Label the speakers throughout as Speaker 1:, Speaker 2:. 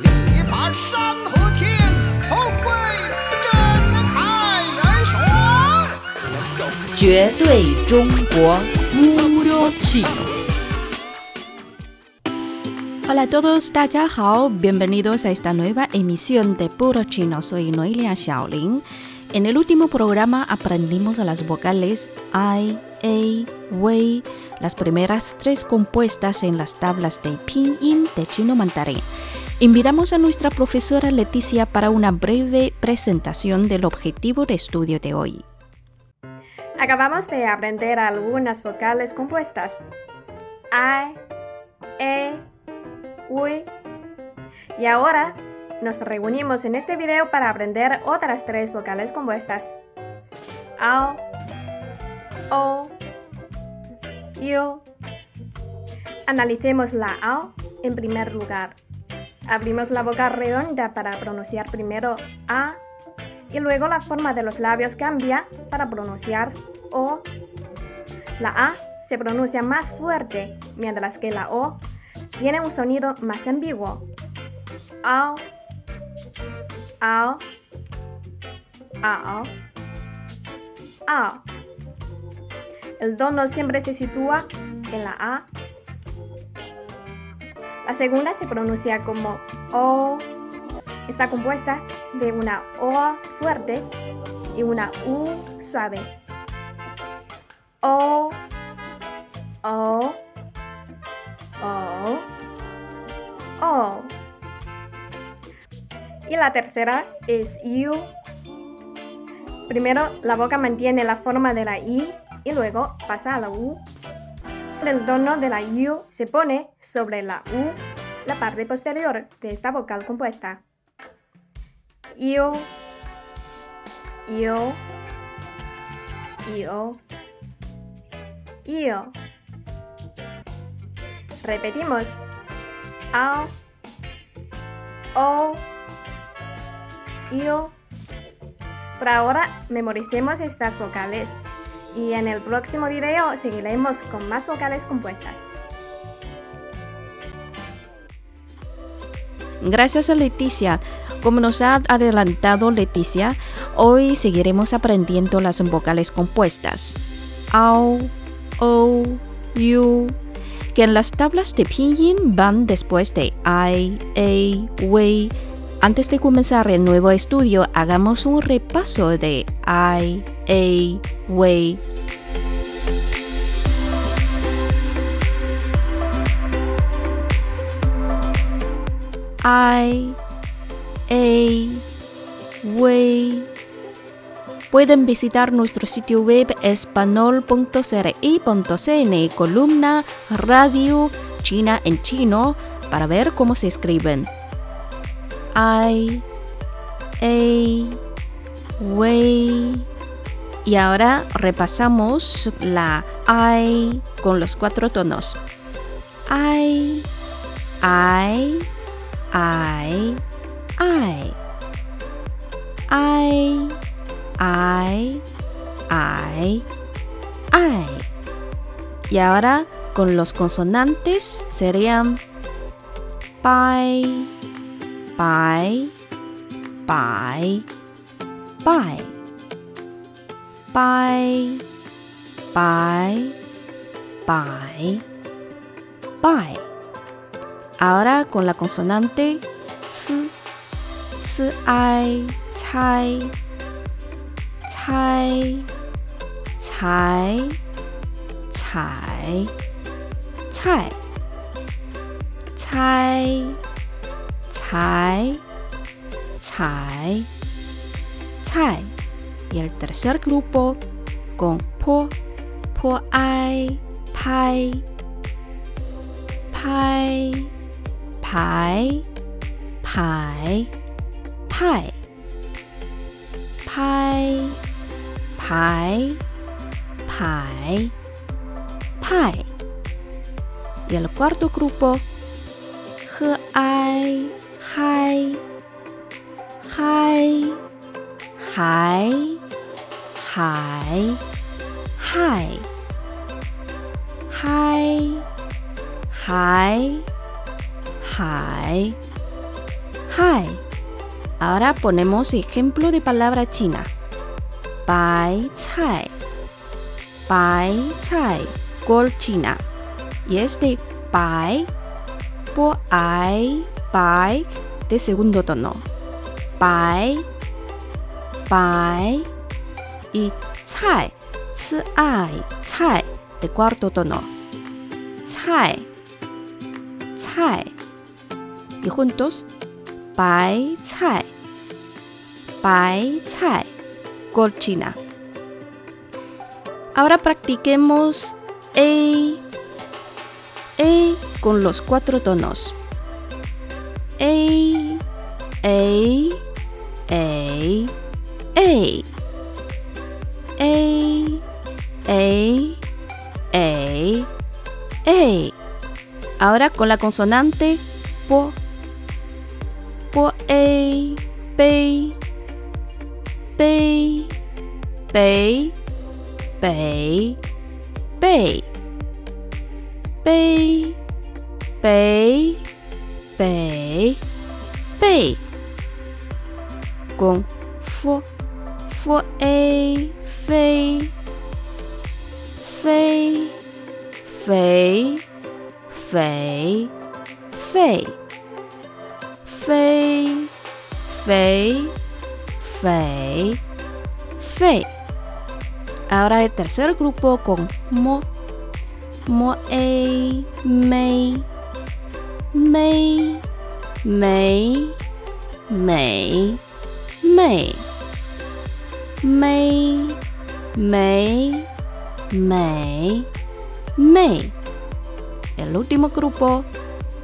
Speaker 1: 力拔山河天，宏伟震撼人群。
Speaker 2: 绝对中国 Puro Chino. Hola a todos, 大家好，bienvenidos a esta nueva emisión de Puro Chino. Soy Noelia Xiaolin. En el último programa aprendimos las vocales I, A, Wei, las primeras tres compuestas en las tablas de pinyin de chino mandarín. Invitamos a nuestra profesora Leticia para una breve presentación del objetivo de estudio de hoy.
Speaker 3: Acabamos de aprender algunas vocales compuestas. I, E, U. Y ahora nos reunimos en este video para aprender otras tres vocales compuestas. Ao, O, Yo. Analicemos la AO en primer lugar. Abrimos la boca redonda para pronunciar primero A y luego la forma de los labios cambia para pronunciar O. La A se pronuncia más fuerte, mientras que la O tiene un sonido más ambiguo. Ao, ao, ao, ao. El tono siempre se sitúa en la A la segunda se pronuncia como O. Está compuesta de una O fuerte y una U suave. O, O, O, O. Y la tercera es U. Primero la boca mantiene la forma de la I y luego pasa a la U el tono de la U se pone sobre la U, la parte posterior de esta vocal compuesta. U, U, U, U. Repetimos. A, O, U. Por ahora, memoricemos estas vocales y en el próximo video seguiremos con más vocales compuestas.
Speaker 2: Gracias a Leticia. Como nos ha adelantado Leticia, hoy seguiremos aprendiendo las vocales compuestas. Ao, O, U, que en las tablas de pinyin van después de I, A, Wei. Antes de comenzar el nuevo estudio, hagamos un repaso de I, A, Wei. I, A, Wei. Pueden visitar nuestro sitio web espanol.cri.cn, columna Radio China en chino, para ver cómo se escriben. I, A, Wei. Y ahora repasamos la I con los cuatro tonos. I, I, I, I. I, I, I, I. Y ahora con los consonantes serían bye, By, by, by. By, by, by, by. Ahora con la consonante ts, ts, ai, cai, cai, cai, cai, cai, cai cai. Y el tercer grupo con po, po, ai, pai, pai, pai, pai, pai, pai, pai, pai, pai. Y el cuarto grupo, he, ai, 嗨嗨海海嗨嗨海海嗨。Ahora ponemos ejemplo de palabra china. Bai cai. Bai cai. Col china. Y este bai. Po bai de segundo tono. Bai, bai. Y cai, ai, cai de cuarto tono. Cai, cai. Y juntos, bai cai, bai cai, col china. Ahora practiquemos A, A con los cuatro tonos ey, ey, ey, ey, ey, ey, ey, ey. Ahora con la consonante po, po. 北背弓，f f a 飞飞肥肥肺飞肥肥肺。Ahora el tercer grupo con mo mo a mei Mei, Mei, Mei, Mei. Mei, Mei, Mei, Mei. El último grupo,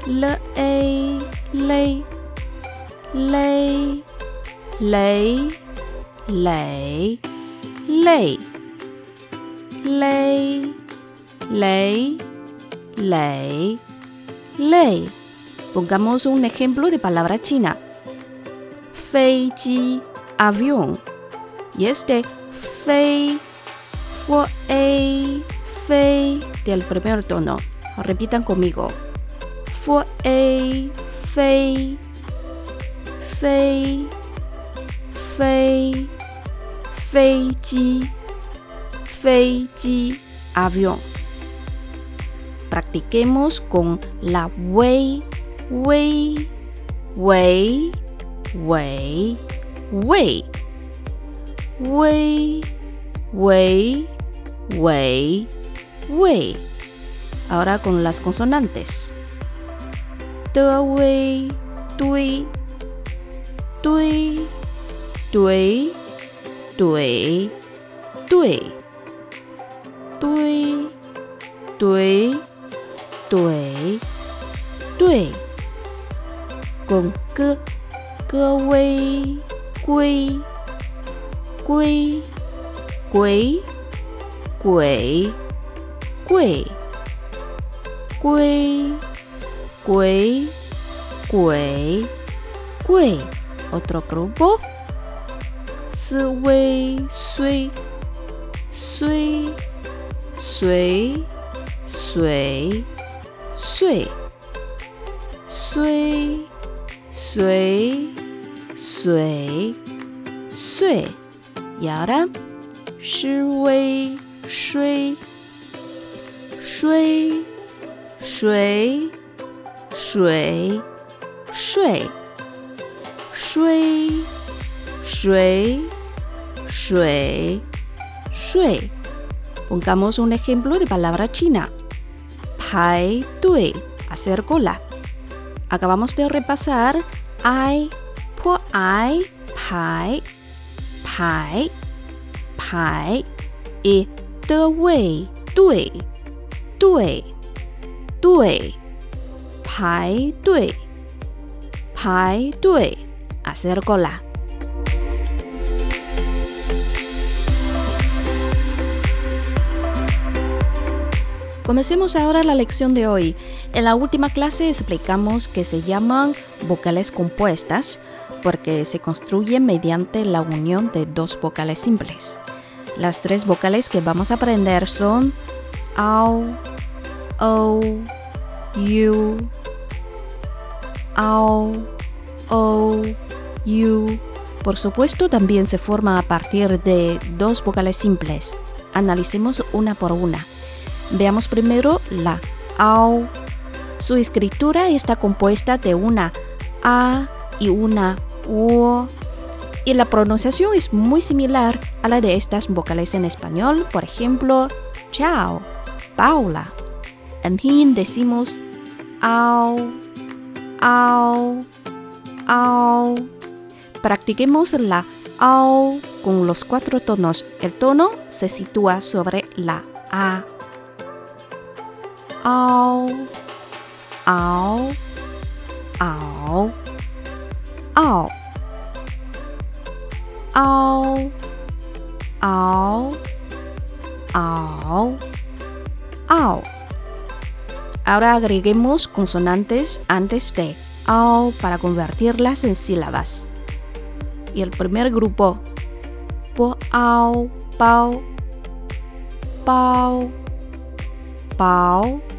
Speaker 2: Le, Ei, Lei, Lei, Lei, Lei, Lei, Lei, Lei, Lei, Lei. Pongamos un ejemplo de palabra china. Feiji, avión. Y este fei, fue a, fei del primer tono. Repitan conmigo. Fue a, fei, fei, fei, feiji, feiji, avión. Practiquemos con la wei, wei, wei, wei, wei. Wei, wei, wei, wei. Ahora con las consonantes. De wei, dui, dui, dui, dui, dui, dui, dui, dui gồm cơ cơ quay quy quy quỷ quỷ quỷ quy quỷ quỷ quỷ otro grupo. Si wei suy suy suy suy suy suy 水水岁，然后呢，是微水水水水睡水水水睡。Pongamos un ejemplo de palabra china. Pai, tui, hacer cola. Acabamos de repasar I p i 排排排一 d u 队队队排队排队，阿塞尔哥拉。Comencemos ahora la lección de hoy. En la última clase explicamos que se llaman vocales compuestas porque se construyen mediante la unión de dos vocales simples. Las tres vocales que vamos a aprender son AU, O, U, AU, O, U. Por supuesto, también se forma a partir de dos vocales simples. Analicemos una por una. Veamos primero la AU. Su escritura está compuesta de una A y una U. Y la pronunciación es muy similar a la de estas vocales en español, por ejemplo, chao, Paula. En fin, decimos au, au, au. Practiquemos la au con los cuatro tonos. El tono se sitúa sobre la A ao, ao, ao, ao, ao, ao, ao, ao. Ahora agreguemos consonantes antes de ao para convertirlas en sílabas. Y el primer grupo, po ao, pao, pao, pao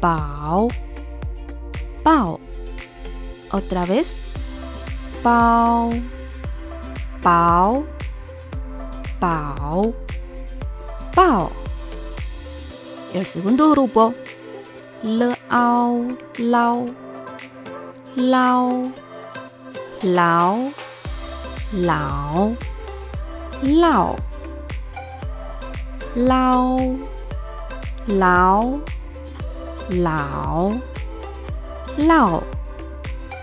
Speaker 2: pau, pau. Otra vez, pau, pau, pau, pau. El segundo grupo, le, au, lau, lau, lau, lau, lau, lau, lau, lau.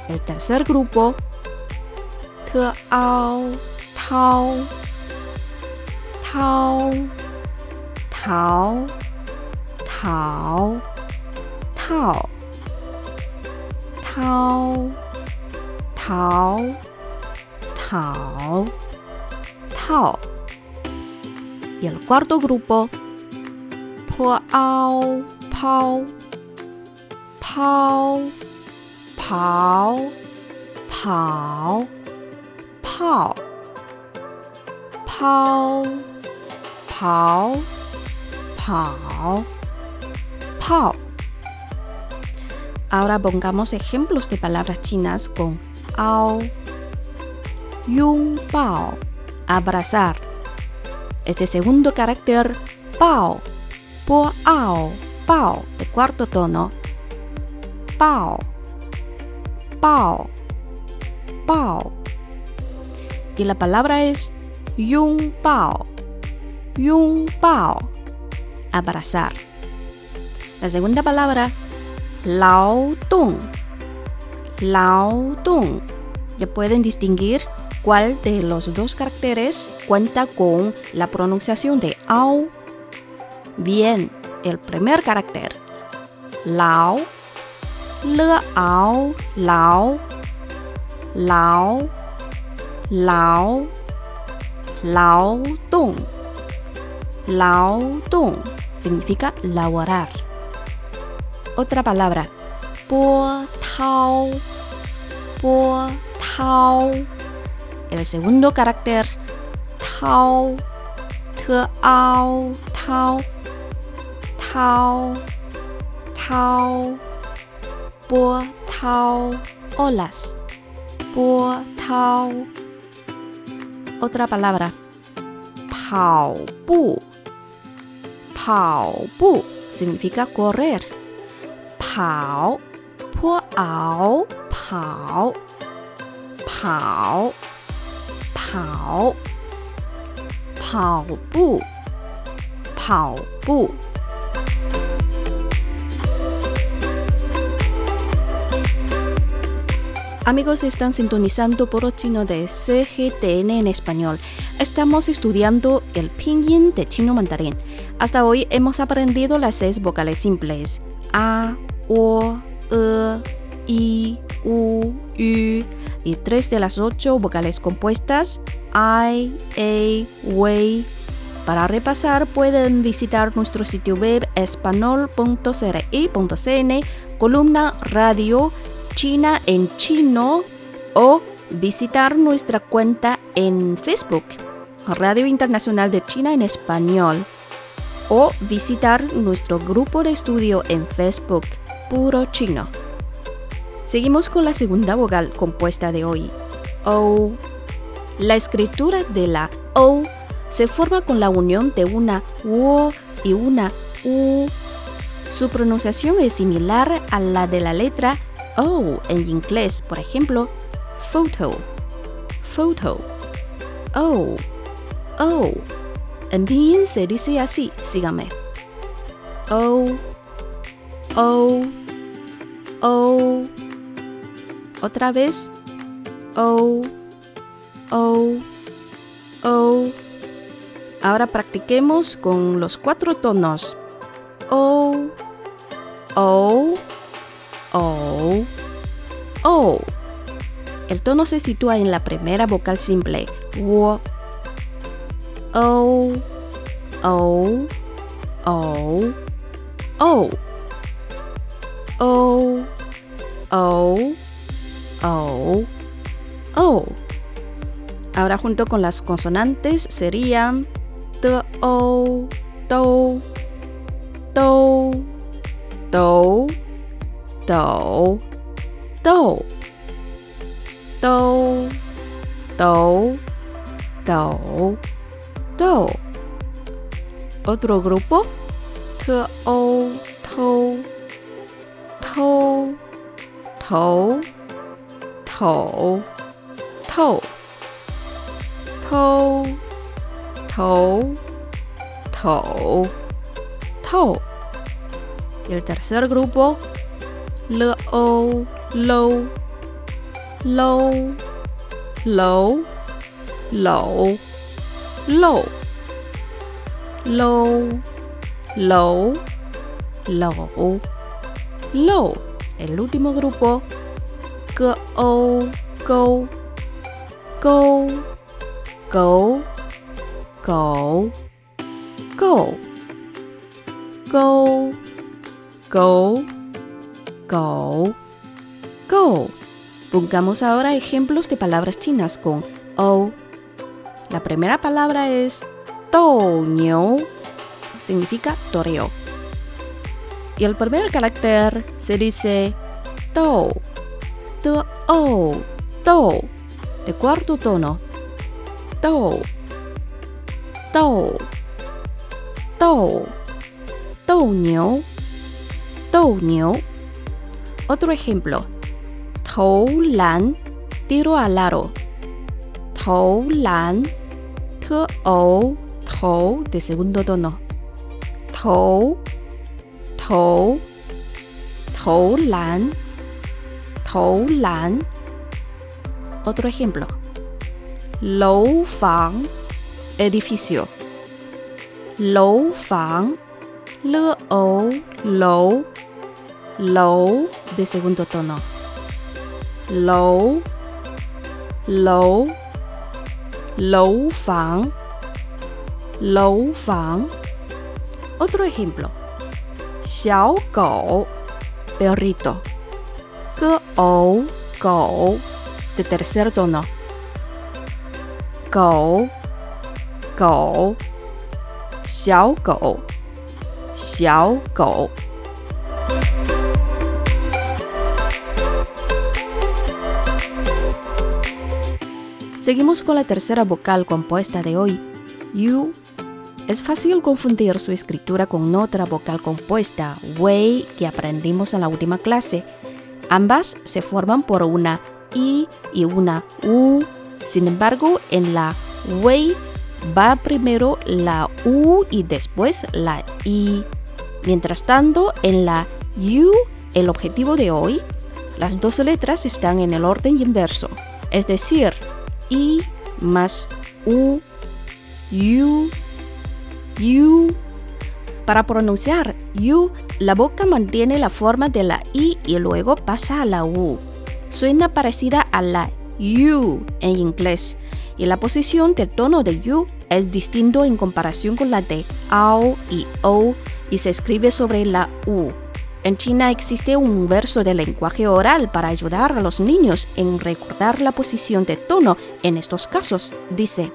Speaker 2: El tercer grupo, te, au, tau, tau, tau, tau, tau, tau, tau, tau, tau. Y el cuarto grupo, po, au, pau, pau, pau, pau, pau, pau, pau, pau, pau. Ahora pongamos ejemplos de palabras chinas con ao, yung pao, abrazar. Este segundo carácter, pao, po ao, de cuarto tono, pao, pao, pao. Y la palabra es yung pao, yung pao, abrazar. La segunda palabra, lao tung, lao tung. Ya pueden distinguir cuál de los dos caracteres cuenta con la pronunciación de au. Bien, el primer carácter, lao, le au, lao, lao, lao, lao tung. Tung significa laborar. Otra palabra, po tao, po tao. El segundo carácter, tao, te ao, tao, tao, tao, otra palabra. Pau 波涛，olas，波涛。Otra palabra，跑步，跑步 significa correr，跑，坡熬，跑，跑，跑，跑步，跑步。Amigos, están sintonizando por chino de CGTN en español. Estamos estudiando el pinyin de chino mandarín. Hasta hoy hemos aprendido las seis vocales simples: a, o, e, i, u, u y tres de las ocho vocales compuestas: i, a, wei. Para repasar pueden visitar nuestro sitio web espanol.cri.cn, columna radio China en chino o visitar nuestra cuenta en Facebook, Radio Internacional de China en Español, o visitar nuestro grupo de estudio en Facebook, Puro Chino. Seguimos con la segunda vocal compuesta de hoy, O. La escritura de la O se forma con la unión de una O y una U. Su pronunciación es similar a la de la letra O en inglés, por ejemplo, photo, photo, O, O. En pinyin se dice así, sígame. O, O, O. Otra vez. O, O, O. Ahora practiquemos con los cuatro tonos. O, O, O, O. El tono se sitúa en la primera vocal simple. O, O, O, O, O. O, O, O, O. Ahora junto con las consonantes serían T, O, Do, Do, Do, Do, Do, Do, Do, Do, Do. Otro grupo. T, O, To, To, To, To, To, To, To, To, To. Y el tercer grupo. l o lâu lâu lẩu lẩu lẩu lâu lẩu lẩu lẩu el último grupo cơ âu câu câu cẩu cẩu cẩu câu cẩu Go, Go. Pongamos ahora ejemplos de palabras chinas con O. La primera palabra es Niu. Significa toreo. Y el primer carácter se dice Do. Do, O, Do. De cuarto tono. Do. Do. Do. Do Niu. Do Niu. Otro ejemplo. Tou Lan. Tiro al aro. Tou Lan. T O. Tou de segundo tono. Tou. Tou. Tou Lan. Tou Lan. Otro ejemplo. Lou Fang. Edificio. Lou Fang. L O Lou. Lou de segundo tono. Lou. Lou. Lou Fang. Lou Fang. Otro ejemplo. Xiao Gou. Perrito. G O Gou de tercer tono. Gou. Gou. Xiao Gou. Xiao Gou. Seguimos con la tercera vocal compuesta de hoy, Yu. Es fácil confundir su escritura con otra vocal compuesta, Wei, que aprendimos en la última clase. Ambas se forman por una I y una U. Sin embargo, en la Wei va primero la U y después la I. Mientras tanto, en la Yu, el objetivo de hoy, las dos letras están en el orden inverso, es decir, I más U. Para pronunciar U, la boca mantiene la forma de la I y luego pasa a la U. Suena parecida a la U en inglés y la posición del tono de U es distinto en comparación con la de AO y O y se escribe sobre la U. En China existe un verso de lenguaje oral para ayudar a los niños en recordar la posición de tono en estos casos. Dice,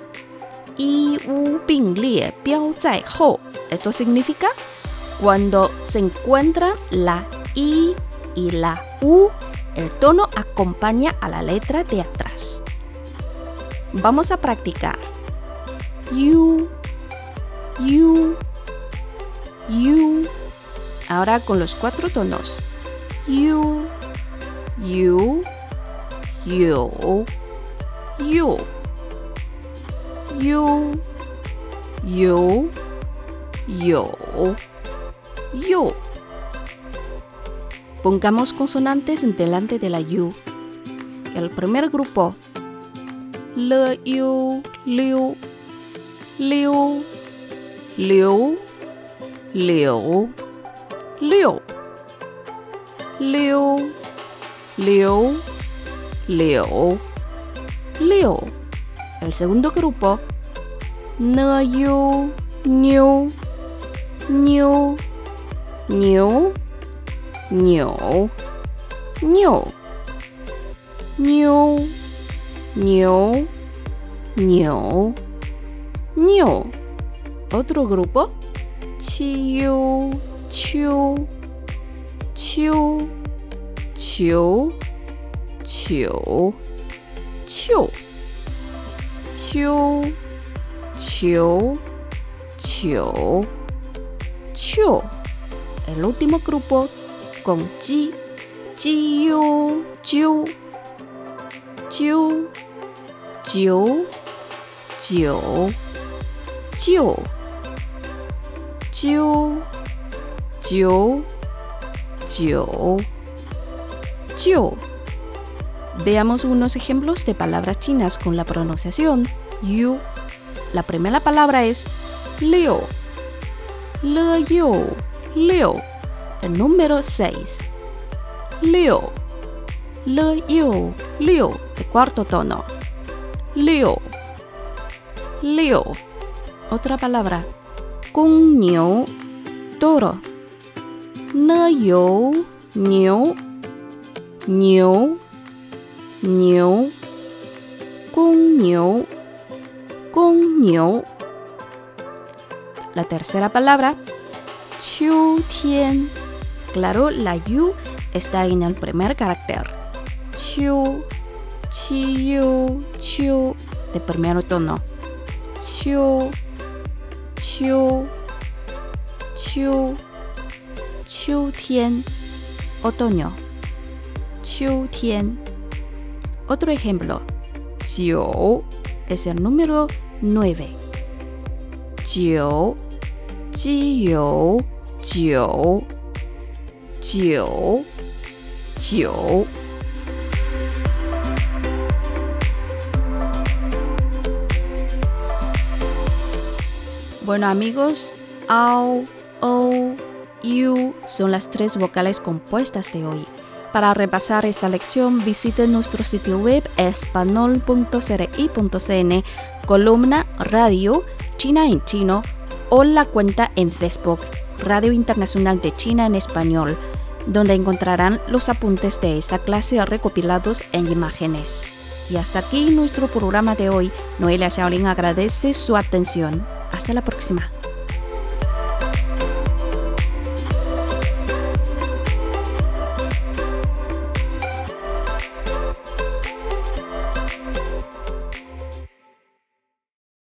Speaker 2: "Yi wu bing lie biao zai hou". Esto significa cuando se encuentra la I y la U El tono acompaña a la letra de atrás. Vamos a practicar. Con los cuatro tonos. You, you, you, you, you, you, yo, yo. Pongamos consonantes delante de la you. El primer grupo. Le, you, liu, liu, liu, liu, liu, liu, liu, liu, liu. El segundo grupo. Ne, new, new, new, new, new, new, new, new, new. Otro grupo. Chiu, 秋，秋，球，球，秋，秋，球，球，秋。El último grupo con chi, chi, yu, chiu, chiu, chiu, chiu, chiu, chiu jiu, jiu, jiu. Veamos unos ejemplos de palabras chinas con la pronunciación yu. La primera palabra es liu. Le yu, liu. El número 6. Liu. Le yu, liu. De cuarto tono. Liu. Liu. Otra palabra. Kung niu, toro. 呢有牛牛牛，公牛公牛。La tercera palabra, 秋天. Claro, la U está en el primer carácter. Chiu, chiu, chiu, de primer tono. Chiu, chiu chu tien, otoño. Tien. Otro ejemplo. Jiu es el número 9. Jiu, jiu, jiu. 九九 Bueno amigos, ao, o, u son las tres vocales compuestas de hoy. Para repasar esta lección visiten nuestro sitio web espanol.cri.cn, columna radio, China en chino o la cuenta en Facebook Radio Internacional de China en Español, donde encontrarán los apuntes de esta clase recopilados en imágenes. Y hasta aquí nuestro programa de hoy. Noelia Shaolin agradece su atención. Hasta la próxima.